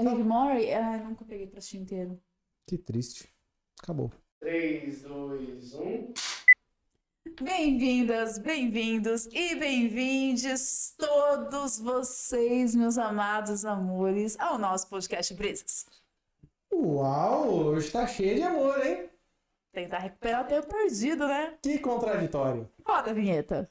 É Rick Mori? Ah, nunca peguei pra assistir inteiro. Que triste. Acabou. 3, 2, 1. Bem-vindas, bem-vindos e bem-vindes todos vocês, meus amados amores, ao nosso podcast Brisas. Uau, hoje tá cheio de amor, hein? Tentar recuperar o tempo perdido, né? Que contraditório. Roda a vinheta.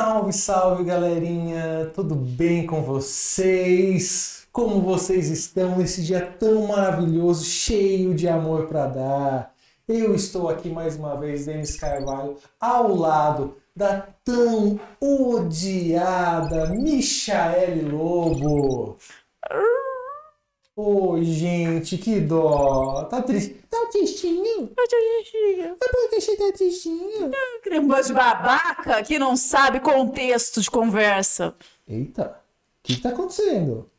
Salve, salve, galerinha! Tudo bem com vocês? Como vocês estão nesse dia tão maravilhoso, cheio de amor para dar? Eu estou aqui mais uma vez, Denis Carvalho, ao lado da tão odiada Michaele Lobo. Oi, gente, que dó. Tá triste. Tá tristinho? Eu te dizia. Mas por que você tá tristinho? Bando de babaca que não sabe contexto de conversa. Eita, o que, que tá acontecendo?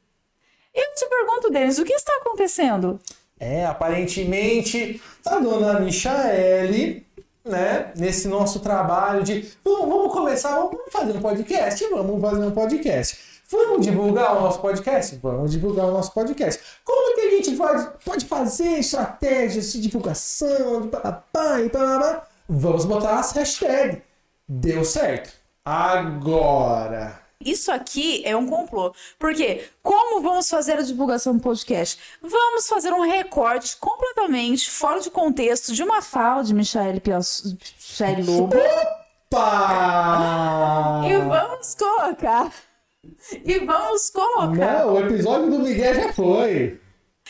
Eu te pergunto, Denis, o que está acontecendo? É, aparentemente, a dona Michaele, né, nesse nosso trabalho de vamos, vamos começar, vamos fazer um podcast, vamos fazer um podcast. Vamos divulgar o nosso podcast? Vamos divulgar o nosso podcast. Como que a gente pode, pode fazer estratégias de divulgação, de papapá e papapá? Vamos botar as hashtags. Deu certo. Agora. Isso aqui é um complô. Porque como vamos fazer a divulgação do podcast? Vamos fazer um recorte completamente fora de contexto de uma fala de Michaele, Pias... Michaele Lobo. Pá! E vamos colocar. E vamos colocar. Não, o episódio do Miguel já foi.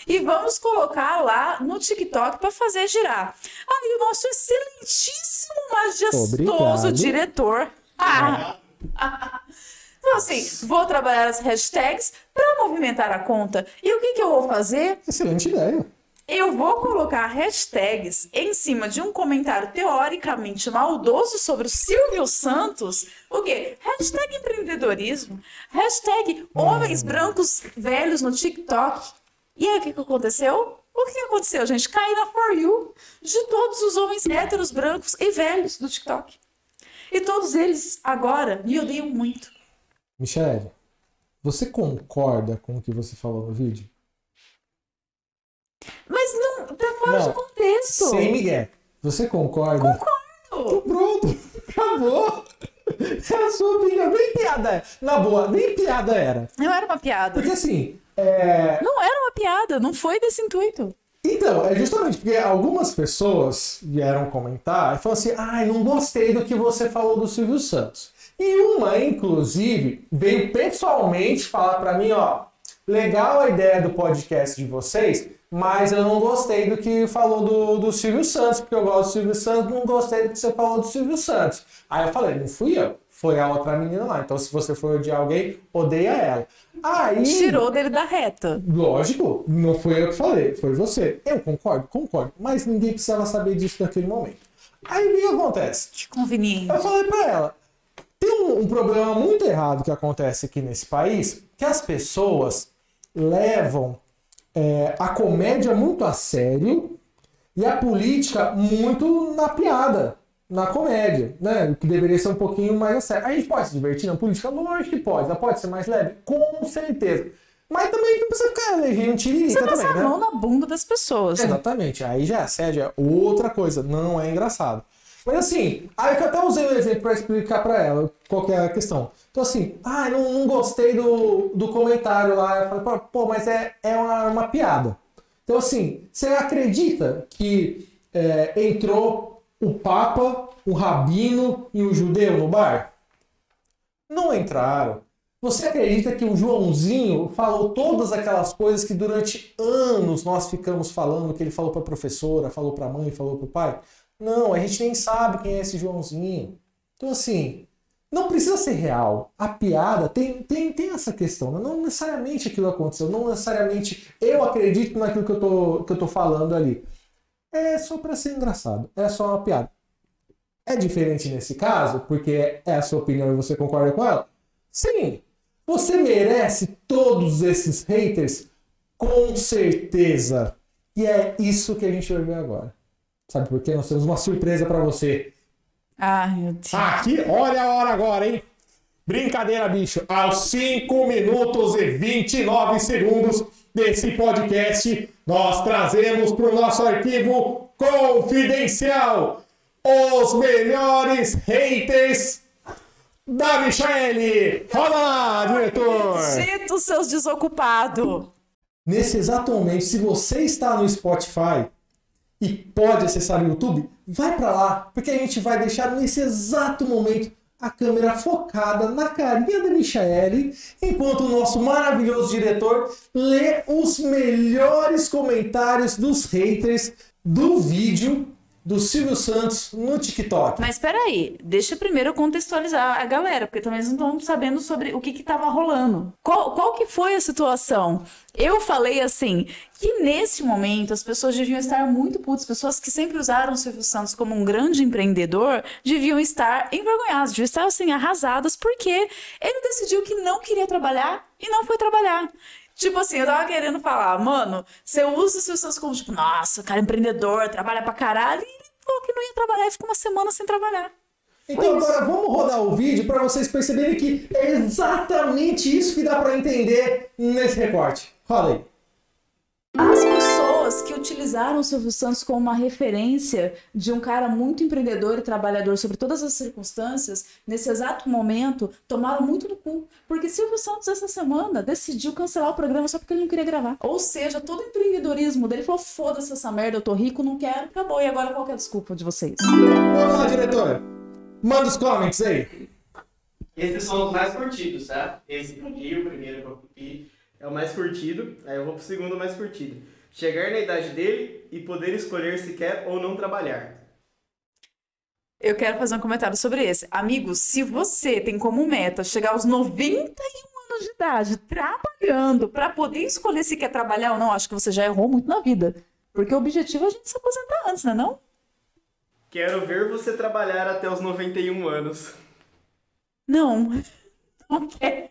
E vamos colocar lá no TikTok para fazer girar. Aí o nosso excelentíssimo, majestoso Obrigado. diretor. Ah. Então, assim, vou trabalhar as hashtags para movimentar a conta. E o que, que eu vou fazer? Excelente ideia. Eu vou colocar hashtags em cima de um comentário teoricamente maldoso sobre o Silvio Santos. O quê? Hashtag empreendedorismo. Hashtag homens brancos velhos no TikTok. E aí, o que, que aconteceu? O que aconteceu, gente? Cai na For You de todos os homens héteros, brancos e velhos do TikTok. E todos eles agora me odeiam muito. Michele, você concorda com o que você falou no vídeo? Mas não, tá fora Não. de contexto. Sem Miguel. Você concorda? Concordo. Pronto, acabou. É a sua opinião. Nem piada era. Na boa, nem piada era. Não era uma piada. Porque assim, é... Não era uma piada, não foi desse intuito. Então, é justamente porque algumas pessoas vieram comentar e falaram assim: ai, não gostei do que você falou do Silvio Santos. E uma, inclusive, veio pessoalmente falar pra mim: ó, legal a ideia do podcast de vocês, mas eu não gostei do que falou do, do Silvio Santos, porque eu gosto do Silvio Santos, não gostei do que você falou do Silvio Santos. Aí eu falei: não fui eu, foi a outra menina lá. Então, se você for odiar alguém, odeia ela. Aí. Tirou dele da reta. Lógico, não foi eu que falei, foi você. Eu concordo, concordo, mas ninguém precisava saber disso naquele momento. Aí o que acontece? Que conveniente. Eu falei pra ela, tem um, um problema muito errado que acontece aqui nesse país, que as pessoas levam é, a comédia muito a sério e a política muito na piada, na comédia, né? O que deveria ser um pouquinho mais a sério. A gente pode se divertir na política? Lógico que pode. Ela pode ser mais leve? Com certeza. Mas também não precisa ficar elegendo Você tiririca também, a né? mão na bunda das pessoas. Exatamente. Aí já é assédio, é outra coisa. Não é engraçado. Mas assim, aí eu até usei o exemplo para explicar para ela qual que é a questão. Então assim, ah, não, não gostei do, do comentário lá. Eu falei, pô, mas é, é uma, uma piada. Então assim, você acredita que é, entrou o Papa, o Rabino e o Judeu no bar? Não entraram. Você acredita que o Joãozinho falou todas aquelas coisas que durante anos nós ficamos falando, que ele falou para a professora, falou para a mãe, falou para o pai? Não, a gente nem sabe quem é esse Joãozinho. Então, assim, não precisa ser real. A piada tem, tem, tem essa questão. né? Não necessariamente aquilo aconteceu, não necessariamente eu acredito naquilo que eu tô, que eu tô falando ali. É só para ser engraçado, é só uma piada. É diferente nesse caso, porque é a sua opinião e você concorda com ela? Sim, você merece todos esses haters com certeza. E é isso que a gente vai ver agora. Sabe por quê? Nós temos uma surpresa para você. Ai, meu Deus. Aqui, olha a hora agora, hein? Brincadeira, bicho. Aos 5 minutos e 29 segundos desse podcast, nós trazemos para o nosso arquivo confidencial os melhores haters da Michelle. Roda lá, diretor. Dito seus desocupados. Nesse exato momento, se você está no Spotify e pode acessar o YouTube, vai para lá, porque a gente vai deixar nesse exato momento a câmera focada na carinha da Michaele, enquanto o nosso maravilhoso diretor lê os melhores comentários dos haters do vídeo do Silvio Santos no TikTok. Mas peraí, deixa primeiro contextualizar a galera, porque também eles não estão sabendo sobre o que que tava rolando. Qual, qual que foi a situação? Eu falei assim, que nesse momento as pessoas deviam estar muito putas, pessoas que sempre usaram o Silvio Santos como um grande empreendedor, deviam estar envergonhadas, deviam estar assim, arrasadas, porque ele decidiu que não queria trabalhar e não foi trabalhar. Tipo assim, eu tava querendo falar, mano, você usa os seus Santos como, tipo, nossa, cara, empreendedor, trabalha pra caralho, e ele falou que não ia trabalhar e ficou uma semana sem trabalhar. Então agora vamos rodar o vídeo para vocês perceberem que é exatamente isso que dá para entender nesse recorte. Roda aí. As pessoas que utilizaram o Silvio Santos como uma referência de um cara muito empreendedor e trabalhador sobre todas as circunstâncias, nesse exato momento, tomaram muito no cu. Porque Silvio Santos, essa semana, decidiu cancelar o programa só porque ele não queria gravar. Ou seja, todo o empreendedorismo dele falou: foda-se essa merda, eu tô rico, não quero, acabou. E agora qual que é a desculpa de vocês? Vamos lá, diretor. Manda os comments aí. Esses são os mais curtidos, tá? Esse aqui, o primeiro que eu é o mais curtido. Aí eu vou pro segundo mais curtido. Chegar na idade dele e poder escolher se quer ou não trabalhar. Eu quero fazer um comentário sobre esse. Amigos, se você tem como meta chegar aos 91 anos de idade trabalhando para poder escolher se quer trabalhar ou não, acho que você já errou muito na vida. Porque o objetivo é a gente se aposentar antes, né não? Quero ver você trabalhar até os 91 anos. Não. Não quero.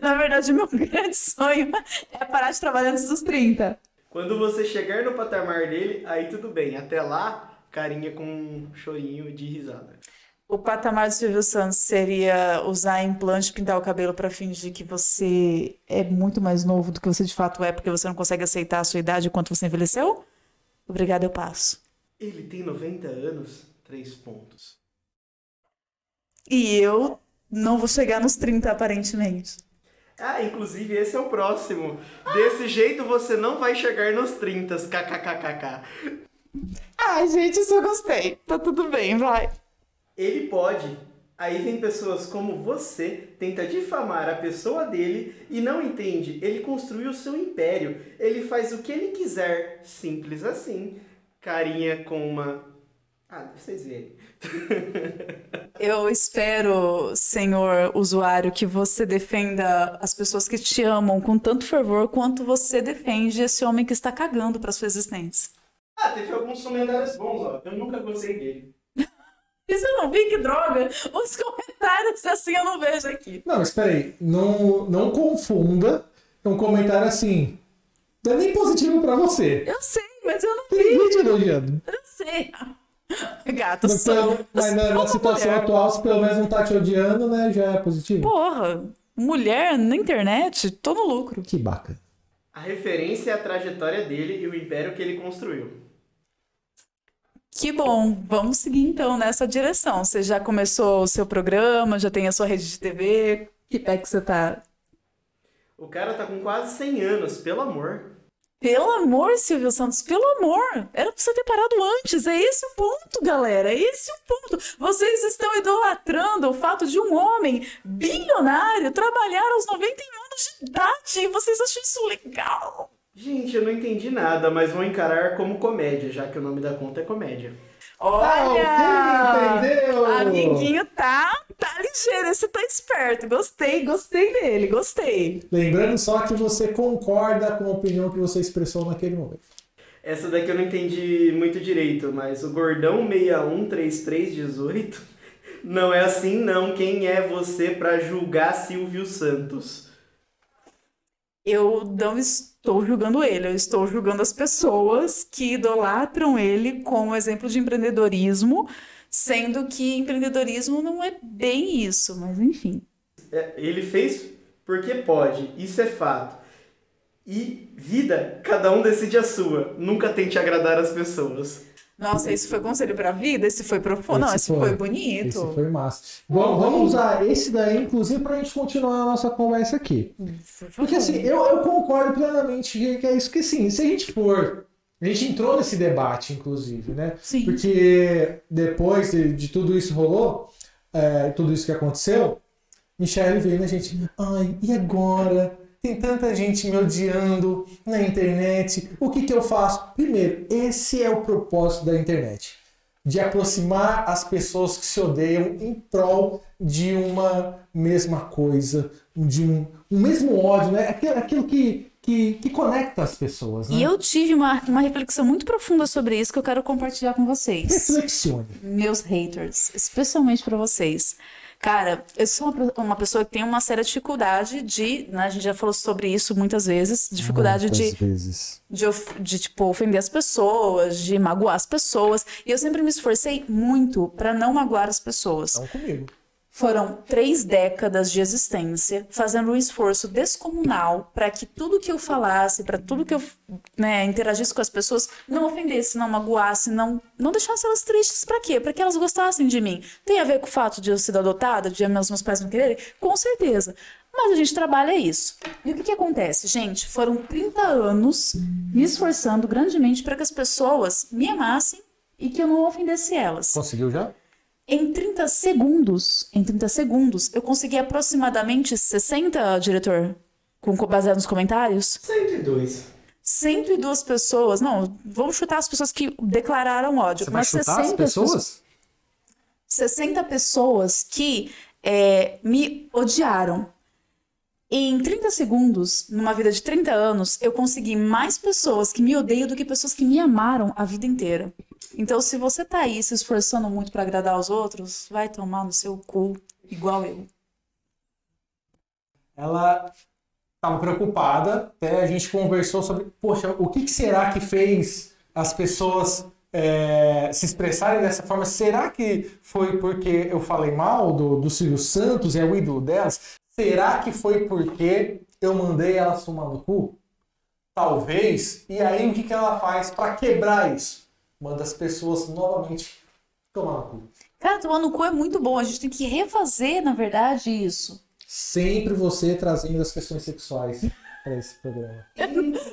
Na verdade, o meu grande sonho é parar de trabalhar antes dos 30. Quando você chegar no patamar dele, aí tudo bem. Até lá, carinha com um chorinho de risada. O patamar do Silvio Santos seria usar implante pintar o cabelo para fingir que você é muito mais novo do que você de fato é, porque você não consegue aceitar a sua idade e quanto você envelheceu? Obrigada, eu passo. Ele tem 90 anos, três pontos. E eu não vou chegar nos 30, aparentemente. Ah, inclusive esse é o próximo. Desse jeito você não vai chegar nos 30, kkkk. Ai, gente, isso eu gostei. Tá tudo bem, vai. Ele pode. Aí vem pessoas como você, tenta difamar a pessoa dele e não entende. Ele construiu o seu império. Ele faz o que ele quiser. Simples assim. Carinha com uma. Ah, vocês verem. Eu espero, senhor usuário, que você defenda as pessoas que te amam com tanto fervor quanto você defende esse homem que está cagando para sua existência. Ah, teve alguns comentários bons, ó. Eu nunca gostei dele. Isso eu não vi, que droga! Os comentários assim eu não vejo aqui. Não, mas peraí, não, não confunda um comentário assim. Não é nem positivo pra você. Eu sei, mas eu não Tem vi. vídeo elogiando. Eu sei. Gato, Mas, pelo- mas na, na situação mulher. atual, se pelo menos não tá te odiando, né, já é positivo. Porra, mulher na internet, tô no lucro. Que bacana. A referência é a trajetória dele e o império que ele construiu. Que bom, vamos seguir então nessa direção. Você já começou o seu programa, já tem a sua rede de TV. Que pé que você tá? O cara tá com quase 100 anos, pelo amor. Pelo amor, Silvio Santos, pelo amor. Era pra você ter parado antes. É esse o ponto, galera. É esse o ponto. Vocês estão idolatrando o fato de um homem bilionário trabalhar aos 91 anos de idade. E vocês acham isso legal? Gente, eu não entendi nada, mas vou encarar como comédia, já que o nome da conta é comédia. Olha! Entendeu? Amiguinho tá, tá ligeiro, esse tá esperto. Gostei, gostei dele, gostei. Lembrando só que você concorda com a opinião que você expressou naquele momento. Essa daqui eu não entendi muito direito, mas o gordão 613318 não é assim não. Quem é você pra julgar Silvio Santos? Eu não estou julgando ele, eu estou julgando as pessoas que idolatram ele como exemplo de empreendedorismo, Sendo que empreendedorismo não é bem isso, mas enfim. É, ele fez porque pode, isso é fato. E vida, cada um decide a sua. Nunca tente agradar as pessoas. Nossa, esse foi conselho pra vida? Esse foi profundo? Não, esse foi, bonito. Esse foi massa. Bom, vamos usar esse daí, inclusive, pra gente continuar a nossa conversa aqui. Porque assim, eu, eu concordo plenamente que é isso que sim, se a gente for. A gente entrou nesse debate, inclusive, né? Sim. Porque depois de, de tudo isso rolou, é, tudo isso que aconteceu, Michelle veio na gente. Ai, e agora? Tem tanta gente me odiando na internet. O que, que eu faço? Primeiro, esse é o propósito da internet. De aproximar as pessoas que se odeiam em prol de uma mesma coisa, de um, um mesmo ódio, né? Aquilo, aquilo que, que, que conecta as pessoas. Né? E eu tive uma, uma reflexão muito profunda sobre isso que eu quero compartilhar com vocês. Reflexione. Meus haters, especialmente para vocês. Cara, eu sou uma, pessoa que tem uma séria dificuldade de, né, a gente já falou sobre isso muitas vezes, dificuldade Muitas de, vezes. de, of- de, tipo, ofender as pessoas, de magoar as pessoas. E eu sempre me esforcei muito para não magoar as pessoas. Não comigo. Foram três décadas de existência fazendo um esforço descomunal para que tudo que eu falasse, para tudo que eu né, interagisse com as pessoas, não ofendesse, não magoasse, não, não deixasse elas tristes. Para quê? Para que elas gostassem de mim. Tem a ver com o fato de eu ser adotada, de meus, meus pais não quererem? Com certeza. Mas a gente trabalha isso. E o que, que acontece, gente? Foram 30 anos me esforçando grandemente para que as pessoas me amassem e que eu não ofendesse elas. Conseguiu já? Em 30 segundos, em 30 segundos, eu consegui aproximadamente 60, diretor, com baseado nos comentários, 102. 102 pessoas, não, vamos chutar as pessoas que declararam ódio, Você vai mas chutar as 60 pessoas? 60 pessoas que é, me odiaram. Em 30 segundos, numa vida de 30 anos, eu consegui mais pessoas que me odeiam do que pessoas que me amaram a vida inteira. Então, se você tá aí se esforçando muito pra agradar os outros, vai tomar no seu cu, igual eu. ela estava preocupada, até a gente conversou sobre, poxa, o que, que será que fez as pessoas é, se expressarem dessa forma? Será que foi porque eu falei mal do, do Silvio Santos, é o ídolo delas? Será que foi porque eu mandei elas tomar no cu? Talvez. E aí o que, que ela faz para quebrar isso? Manda as pessoas novamente tomar no cu. Cara, tomar no cu é muito bom. A gente tem que refazer, na verdade, isso. Sempre você trazendo as questões sexuais para esse programa.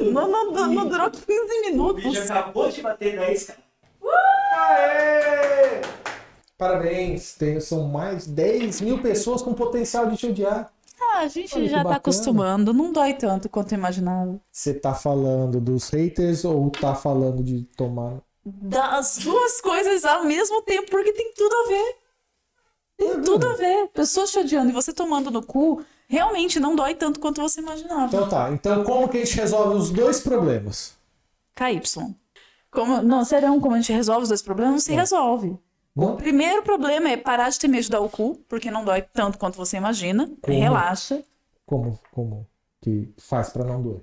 Não, não, não, não durou 15 minutos. acabou de bater 10, cara. Parabéns, tem, são mais 10 mil pessoas com potencial de te odiar. Ah, a gente Olha já tá bacana. acostumando. Não dói tanto quanto eu imaginava. Você tá falando dos haters ou tá falando de tomar. Das duas coisas ao mesmo tempo, porque tem tudo a ver. Tem Uhum. tudo a ver. Pessoas te odiando e você tomando no cu, realmente não dói tanto quanto você imaginava. Então tá, então como que a gente resolve os dois problemas? KY. Como, não, serão como a gente resolve os dois problemas? Não se resolve. O Não? primeiro problema é parar de ter medo de dar o cu, porque não dói tanto quanto você imagina. Como? Relaxa. Como, como que faz pra não doer?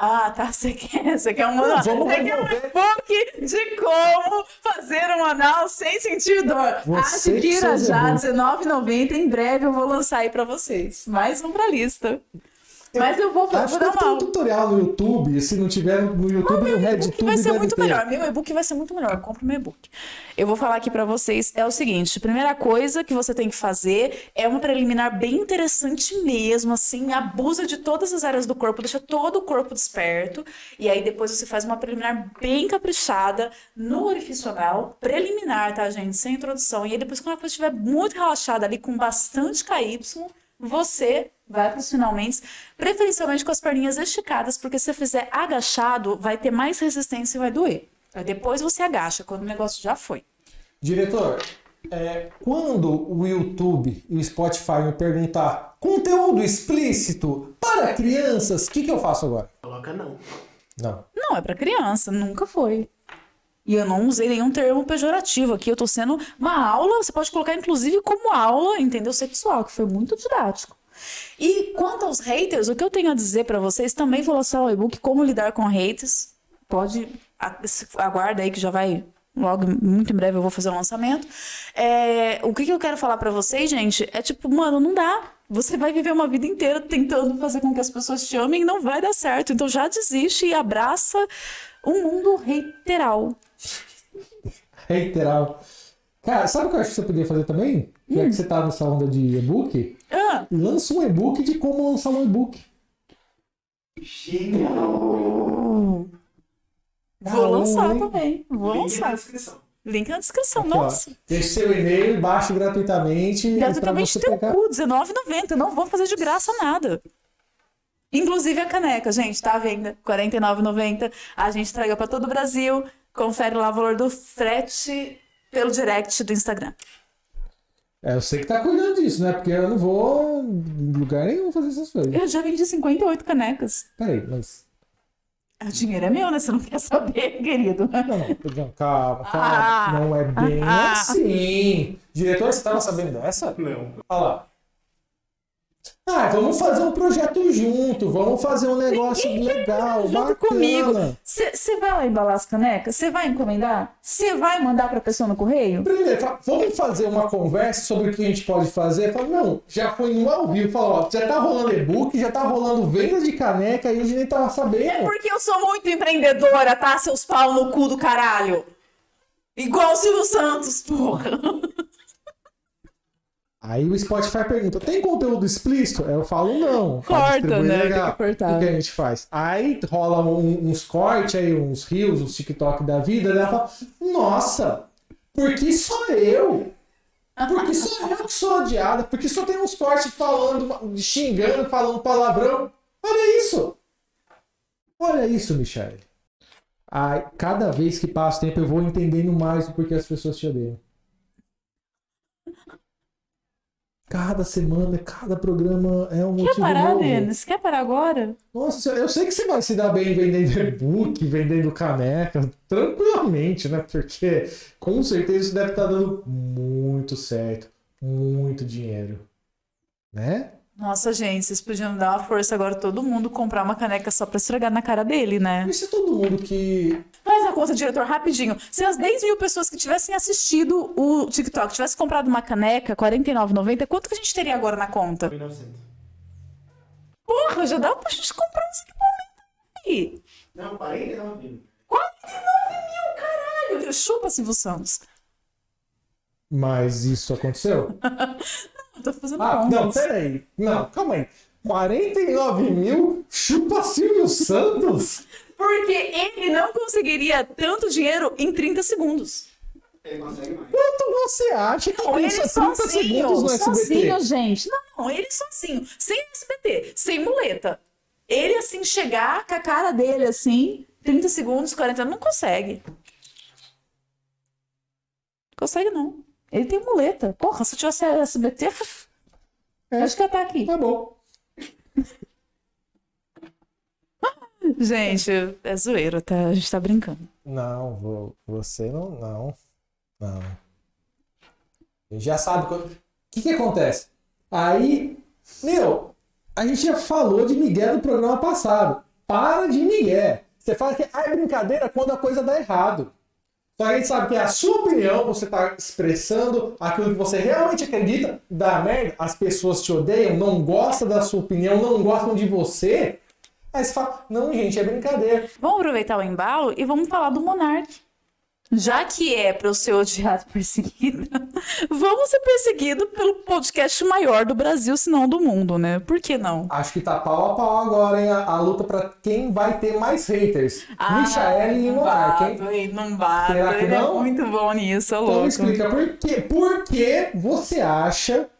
Ah, tá. Você quer, você quer um, vamos você quer um e-book de como fazer um anal sem sentir dor. Você Adquira já, burro. R$19,90. Em breve eu vou lançar aí pra vocês. Mais um pra lista. Mas eu vou, vou Acho que dar uma um tutorial no YouTube. Se não tiver no YouTube, no O e-book RedTube vai ser muito ter. melhor. Meu e-book vai ser muito melhor. Compre meu e-book. Eu vou falar aqui pra vocês é o seguinte: primeira coisa que você tem que fazer é uma preliminar bem interessante mesmo, assim, abusa de todas as áreas do corpo, deixa todo o corpo desperto, e aí depois você faz uma preliminar bem caprichada no orifício anal, preliminar, tá, gente? Sem introdução. E aí depois, quando a coisa estiver muito relaxada ali, com bastante KY, você vai para os finalmente, preferencialmente com as perninhas esticadas, porque se você fizer agachado, vai ter mais resistência e vai doer. Aí depois você agacha, quando o negócio já foi. Diretor, é, quando o YouTube e o Spotify me perguntar conteúdo explícito para crianças, o que, que eu faço agora? Coloca não. Não. Não, é para criança, nunca foi. E eu não usei nenhum termo pejorativo aqui, eu tô sendo uma aula, você pode colocar inclusive como aula, entendeu? Sexual, que foi muito didático. E quanto aos haters, o que eu tenho a dizer pra vocês, também vou lançar o e-book Como Lidar com Haters. Pode, aguarda aí que já vai Logo, muito em breve eu vou fazer o lançamento. É, o que, que eu quero falar pra vocês, gente, é tipo, mano, não dá. Você vai viver uma vida inteira tentando fazer com que as pessoas te amem e não vai dar certo. Então já desiste e abraça um mundo reiteral. Reiteral. Cara, sabe o que eu acho que você poderia fazer também? Já que você tá nessa onda de e-book, Ah, lança um e-book de como lançar um e-book. Vou Ah, lançar hein? também. Vou Link na lançar. descrição. Link na descrição. Aqui, ó. Nossa. Deixe seu e-mail, baixe gratuitamente. Gratuitamente teu pegar. cu, R$19,90. Não vou fazer de graça nada. Inclusive a caneca, gente, tá à venda. R$ 49,90. A gente entrega pra todo o Brasil. Confere lá o valor do frete pelo direct do Instagram. É, eu sei que tá cuidando disso, né? Porque eu não vou em lugar nenhum fazer essas coisas. Eu já vendi 58 canecas. Peraí, mas. O dinheiro é meu, né? Você não quer saber, querido. Não, não, não, calma, calma. Ah. não é bem Ah. assim. Diretor, você tava sabendo dessa? Não. Olha lá. Ah, vamos fazer um projeto junto, vamos fazer um negócio legal, Junto bacana. comigo. Você vai lá embalar as canecas? Você vai encomendar? Você vai mandar pra pessoa no correio? Primeiro, vamos fazer uma conversa sobre o que a gente pode fazer. Fala, não, já foi no ao vivo, fala, ó, já tá rolando e-book, já tá rolando venda de caneca e a gente nem tava É sabendo. porque eu sou muito empreendedora, tá? Seus pau no cu do caralho. Igual o Silvio Santos, porra. Aí o Spotify pergunta: tem conteúdo explícito? Eu falo não. Corta, né? legal. Tem que. O que a gente faz? Aí rola um- uns cortes aí, uns rios, uns TikTok da vida, daí ela fala: Nossa, por que só eu? Por que só eu que sou odiada? Porque só tem uns cortes falando, xingando, falando palavrão. Olha isso! Olha isso, Michele. Ai, cada vez que passa o tempo eu vou entendendo mais o porquê as pessoas te odeiam. Cada semana, cada programa é um Quer parar, novo. Denis? Quer parar agora? Nossa, eu sei que você vai se dar bem vendendo e-book, vendendo caneca, tranquilamente, né? Porque com certeza isso deve estar dando muito certo, muito dinheiro, né? Nossa, gente, vocês podiam dar uma força agora todo mundo comprar uma caneca só pra esfregar na cara dele, né? E se todo mundo que. Faz a conta, diretor, rapidinho. Se as 10 mil pessoas que tivessem assistido o TikTok tivessem comprado uma caneca, R$ 49,90, quanto que a gente teria agora na conta? 1900. Porra, já dá pra gente comprar uns equipamentos aí. Não, 49 mil. 49 mil, caralho! Chupa, Silvio Santos. Mas isso aconteceu? Eu tô fazendo Ah, não, contas. peraí. Não, calma aí. 49 mil chupa Silvio Santos? Porque ele não conseguiria tanto dinheiro em 30 segundos. Ele consegue mais. Quanto você acha que Não, ele custa 30 sozinho, segundos no SBT? sozinho, gente. Não, ele sozinho, sem SBT, sem muleta. Ele, assim, chegar com a cara dele, assim, 30 segundos, 40, não consegue. Consegue, não. Ele tem muleta. Porra, se eu tivesse SBT, É. acho que ia estar aqui. Tá bom. Gente, é zoeira, tá? A gente tá brincando. Não, vo- você não. Não. Não. Gente já sabe. quando- O que, que acontece? Aí, meu, a gente já falou de Miguel no programa passado. Para de Miguel. Você fala que ah, é brincadeira quando a coisa dá errado. Só que a gente sabe que é a sua opinião, você está expressando aquilo que você realmente acredita, dá merda, as pessoas te odeiam, não gostam da sua opinião, não gostam de você. Aí você fala, não, gente, é brincadeira. Vamos aproveitar o embalo e vamos falar do Monark. Já que é para eu ser odiado perseguido, vamos ser perseguido pelo podcast maior do Brasil, se não do mundo, né? Por que não? Acho que tá pau a pau agora, hein? A, a luta pra quem vai ter mais haters. Michael e Monark, hein? Não bato. Será que Ele é não? muito bom nisso, é Então me louco. explica por quê? Por que você acha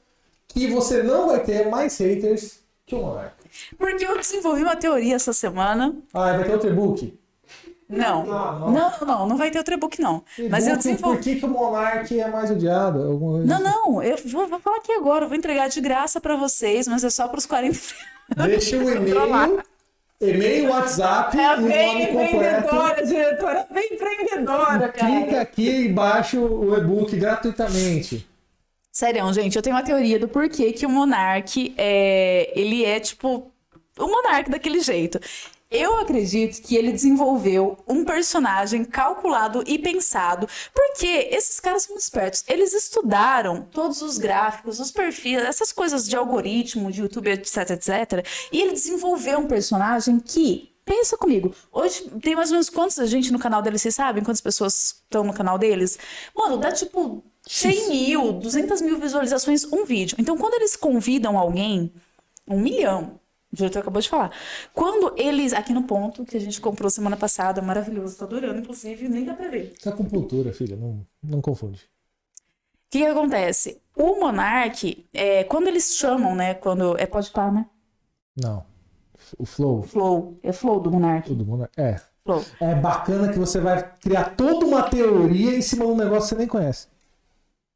que você não vai ter mais haters que o Monark? Porque eu desenvolvi uma teoria essa semana. Ah, vai ter outro e-book? Não. Não, Não, não. não, não, não vai ter outro e-book, não. Mas eu E-book, Por desenvolvi. que, que o Monark é mais odiado? Alguma Não, assim. não, eu vou, vou falar aqui agora, eu vou entregar de graça pra vocês, mas é só pros 40. Deixa o e-mail, e-mail, WhatsApp É a e o nome bem completo. empreendedora, diretora, bem empreendedora, Clica cara. aqui e baixa o e-book gratuitamente. Sério, gente, eu tenho uma teoria do porquê que o Monark é. Ele é tipo. O Monark daquele jeito. Eu acredito que ele desenvolveu um personagem calculado e pensado, porque esses caras são espertos. Eles estudaram todos os gráficos, os perfis, essas coisas de algoritmo, de YouTube, etc, etc. E ele desenvolveu um personagem que Pensa comigo. Hoje tem mais ou menos a gente no canal deles, vocês sabem? Quantas pessoas estão no canal deles? Mano, dá tipo 100 mil, 200 mil visualizações um vídeo. Então, quando eles convidam alguém, um milhão, o diretor acabou de falar. Quando eles, aqui no ponto, que a gente comprou semana passada, maravilhoso, tô adorando, inclusive, nem dá pra ver. Tá com cultura, filha, não, não confunde. O que, que acontece? O Monark, é, quando eles chamam, né? Quando. É pode parar, né? Não. O flow. Flow. É flow do Monark. O do mundo. É. Flow. É bacana que você vai criar toda uma teoria em cima de um negócio que você nem conhece.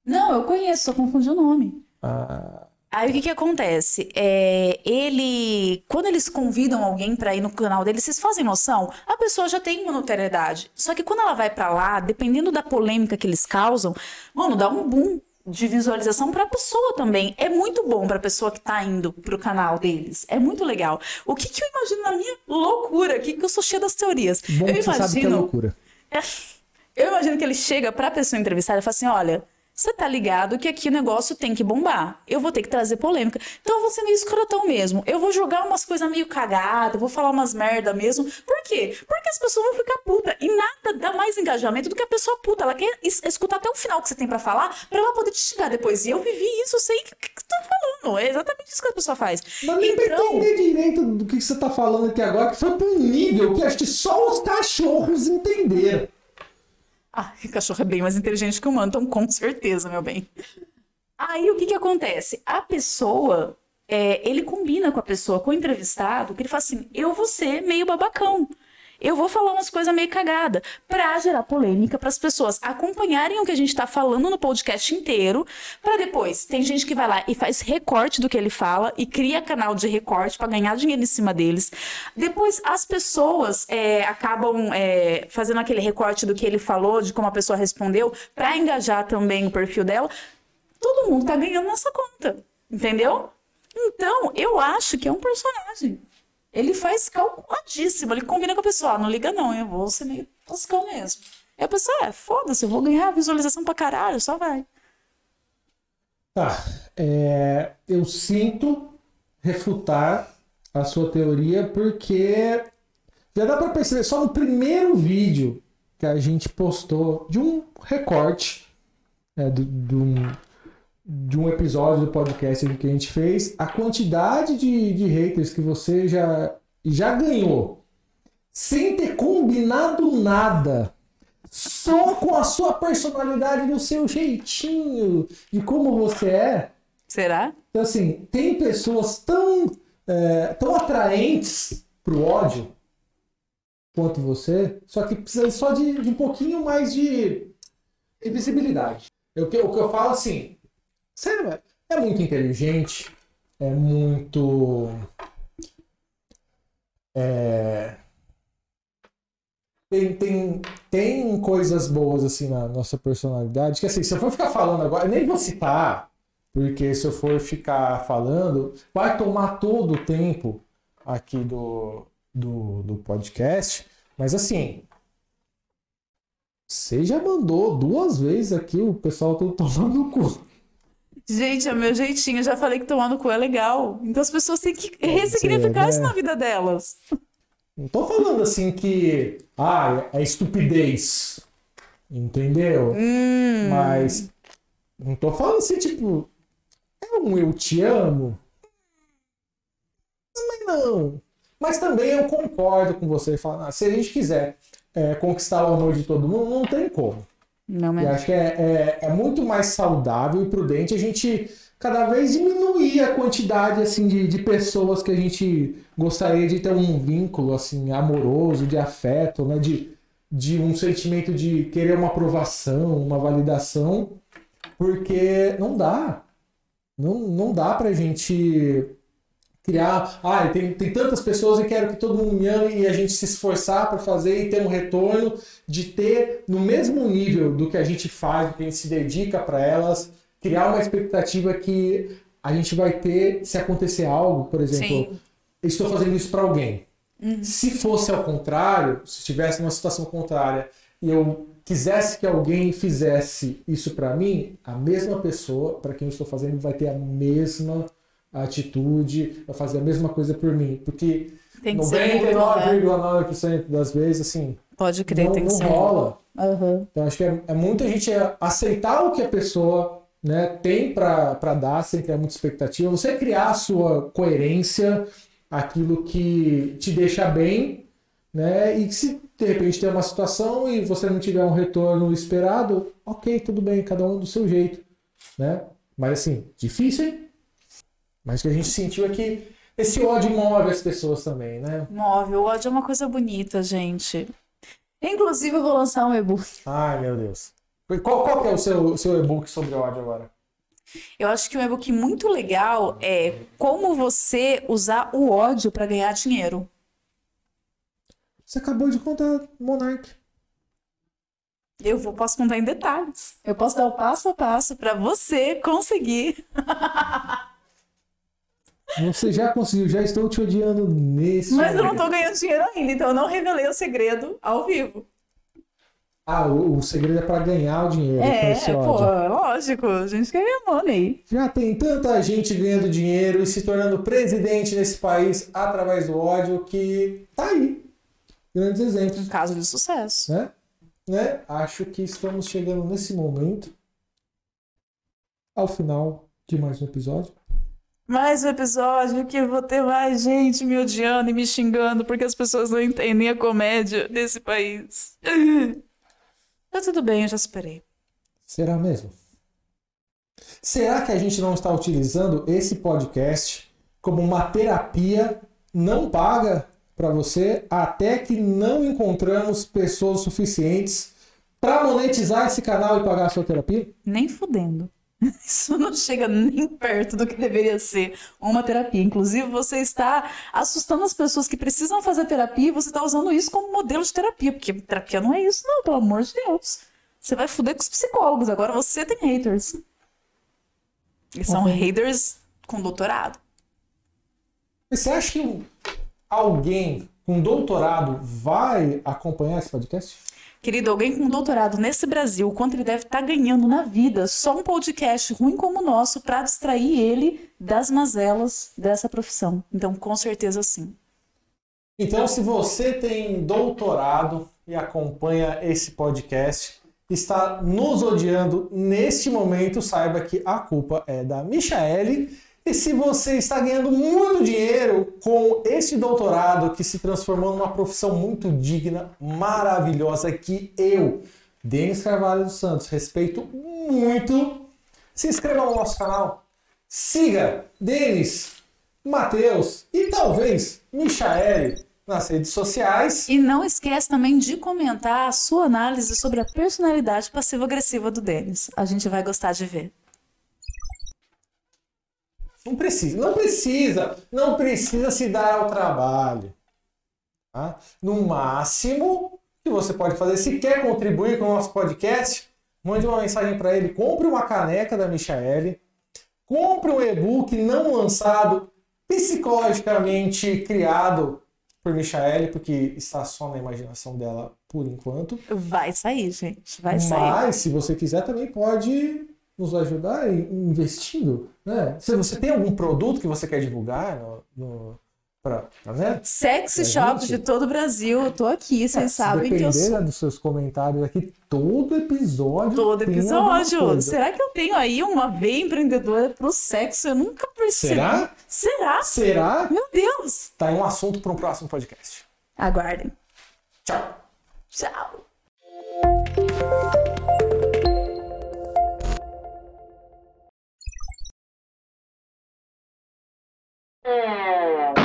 Não, eu conheço, só confundi o nome. Ah, Aí o que que acontece? É, ele, quando eles convidam alguém pra ir no canal dele, vocês fazem noção? A pessoa já tem uma notoriedade. Só que quando ela vai pra lá, dependendo da polêmica que eles causam, mano, dá um boom de visualização pra pessoa também. É muito bom pra pessoa que tá indo pro canal deles. É muito legal. O que que eu imagino na minha loucura aqui, que eu sou cheia das teorias. bom eu que você sabe que é imagino loucura. eu imagino que ele chega pra pessoa entrevistada e fala assim: olha, você tá ligado que aqui o negócio tem que bombar. Eu vou ter que trazer polêmica. Então eu vou ser meio escrotão mesmo. Eu vou jogar umas coisas meio cagadas, vou falar umas merda mesmo. Por quê? Porque as pessoas vão ficar puta. E nada dá mais engajamento do que a pessoa puta. Ela quer es- escutar até o final que você tem pra falar, pra ela poder te xingar depois. E eu vivi isso, eu sei o que, que tu tá falando. É exatamente isso que a pessoa faz. Mas nem pra Então, entender direito do que você tá falando aqui agora, que foi pra um nível que acho que só os cachorros entenderam. Ah, cachorro é bem mais inteligente que o humano, com certeza, meu bem. Aí o que que acontece? A pessoa, é, ele combina com a pessoa, com o entrevistado, que ele fala assim: eu vou ser meio babacão. Eu vou falar umas coisas meio cagada pra gerar polêmica, para as pessoas acompanharem o que a gente tá falando no podcast inteiro, pra depois tem gente que vai lá e faz recorte do que ele fala e cria canal de recorte pra ganhar dinheiro em cima deles. Depois as pessoas é, acabam é, fazendo aquele recorte do que ele falou, de como a pessoa respondeu, pra engajar também o perfil dela. Todo mundo tá ganhando nessa conta, entendeu? Então, eu acho que é um personagem. Ele faz calculadíssimo, ele combina com a pessoa. Ah, não liga não, eu vou ser meio toscão mesmo. E a pessoa, é, foda-se, eu vou ganhar visualização pra caralho, só vai. Tá. é, eu sinto refutar a sua teoria porque já dá pra perceber só no primeiro vídeo que a gente postou de um recorte né, do- de, um, de um episódio do podcast que a gente fez, a quantidade de, de haters que você já, já ganhou sem ter combinado nada só com a sua personalidade, no seu jeitinho, de como você é. Será? Então, assim, tem pessoas tão, é, tão atraentes pro ódio quanto você, só que precisa só de, de um pouquinho mais de, de visibilidade. Eu, o que eu falo assim, você é, muito inteligente, é muito. É, tem, tem, tem coisas boas assim na nossa personalidade, que assim, se eu for ficar falando agora, eu nem vou citar, porque se eu for ficar falando, vai tomar todo o tempo aqui do, do, do podcast. Mas assim, você já mandou duas vezes aqui o pessoal todo tomando no cu. Gente, é meu jeitinho. Eu já falei que tomar no cu é legal. Então as pessoas têm que ressignificar isso né? na vida delas. Não tô falando assim que ah, é estupidez. Entendeu? Hum, Mas não tô falando assim, tipo, é um eu te amo. Também não. Mas também eu concordo com você. Falo, ah, se a gente quiser é, conquistar o amor de todo mundo, não tem como. Não, Eu mas... acho que é, é, é muito mais saudável e prudente a gente cada vez diminuir a quantidade assim de, de pessoas que a gente gostaria de ter um vínculo assim amoroso, de afeto, né? de, de um sentimento de querer uma aprovação, uma validação, porque não dá. Não, não dá pra gente criar. Ah, tem, tem tantas pessoas e quero que todo mundo me ame e a gente se esforçar para fazer e ter um retorno de ter no mesmo nível do que a gente faz, do que a gente se dedica para elas, criar uma expectativa que a gente vai ter se acontecer algo, por exemplo, Sim. estou fazendo isso para alguém. Se fosse ao contrário, se estivesse numa situação contrária e eu quisesse que alguém fizesse isso pra mim, a mesma pessoa para quem eu estou fazendo vai ter a mesma atitude, vai fazer a mesma coisa por mim, porque Tem que ser mútuo, né? 99,9% das vezes assim, Pode crer, não, tem que não ser. rola. Aham. Então acho que é, é muita gente aceitar o que a pessoa né, tem para dar sem criar muita expectativa. Você criar a sua coerência, aquilo que te deixa bem, né? E se de repente tem uma situação e você não tiver um retorno esperado, ok, tudo bem, cada um do seu jeito, né? Mas assim, difícil, hein? Mas o que a gente sentiu é que esse ódio move as pessoas também, né? Move. O ódio é uma coisa bonita, gente. Inclusive, eu vou lançar um e-book. Ai, meu Deus. Qual, qual que é o seu, seu e-book sobre ódio agora? Eu acho que um e-book muito legal é como você usar o ódio para ganhar dinheiro. Você acabou de contar, Monark. Eu vou, posso contar em detalhes. Eu posso dar o passo a passo para você conseguir. Você já conseguiu, já estou te odiando nesse Mas eu não momento. tô ganhando dinheiro ainda, então eu não revelei o segredo ao vivo. Ah, o, o segredo é para ganhar o dinheiro É, pô, lógico. A gente quer ganhar money. Já tem tanta gente ganhando dinheiro e se tornando presidente nesse país através do ódio que tá aí. Grandes exemplos, Um caso de sucesso. né? né? Acho que estamos chegando nesse momento ao final de mais um episódio. Mais um episódio que eu vou ter mais gente me odiando e me xingando porque as pessoas não entendem a comédia desse país. Tá tudo bem, eu já superei. Será mesmo? Será que a gente não está utilizando esse podcast como uma terapia não paga para você até que não encontramos pessoas suficientes para monetizar esse canal e pagar a sua terapia? Nem fudendo. Isso não chega nem perto do que deveria ser uma terapia. Inclusive, você está assustando as pessoas que precisam fazer terapia e você está usando isso como modelo de terapia. Porque terapia não é isso, não, pelo amor de Deus. Você vai fuder com os psicólogos. Agora você tem haters. E são Ok. haters com doutorado. Você acha que alguém com doutorado vai acompanhar esse podcast? Querido, alguém com doutorado nesse Brasil, quanto ele deve estar ganhando na vida só um podcast ruim como o nosso para distrair ele das mazelas dessa profissão. Então, com certeza sim. Então, se você tem doutorado e acompanha esse podcast, está nos odiando neste momento, saiba que a culpa é da Michaele. E se você está ganhando muito dinheiro com este doutorado que se transformou numa profissão muito digna, maravilhosa, que eu, Denis Carvalho dos Santos, respeito muito, se inscreva no nosso canal, siga Denis, Matheus e talvez Michaele nas redes sociais. E não esquece também de comentar a sua análise sobre a personalidade passivo-agressiva do Denis. A gente vai gostar de ver. Não precisa, não precisa, não precisa se dar ao trabalho. tá? No máximo que você pode fazer, se quer contribuir com o nosso podcast, mande uma mensagem para ele, compre uma caneca da Michaele, compre um e-book não lançado, psicologicamente criado por Michaele, porque está só na imaginação dela por enquanto. Vai sair, gente. Vai sair. Mas, se você quiser, também pode nos ajudar em- investindo. Né? Se você tem algum produto que você quer divulgar no, no, pra, tá vendo? Sexy shops de todo o Brasil. Eu tô aqui, vocês É, sabem que eu sou. né, dos seus comentários aqui, todo episódio. Todo episódio. Será que eu tenho aí uma veia empreendedora pro sexo? Eu nunca percebi. Será? Será? Será? Meu Deus! Tá aí um assunto para um próximo podcast. Aguardem. Tchau. Tchau. 嗯。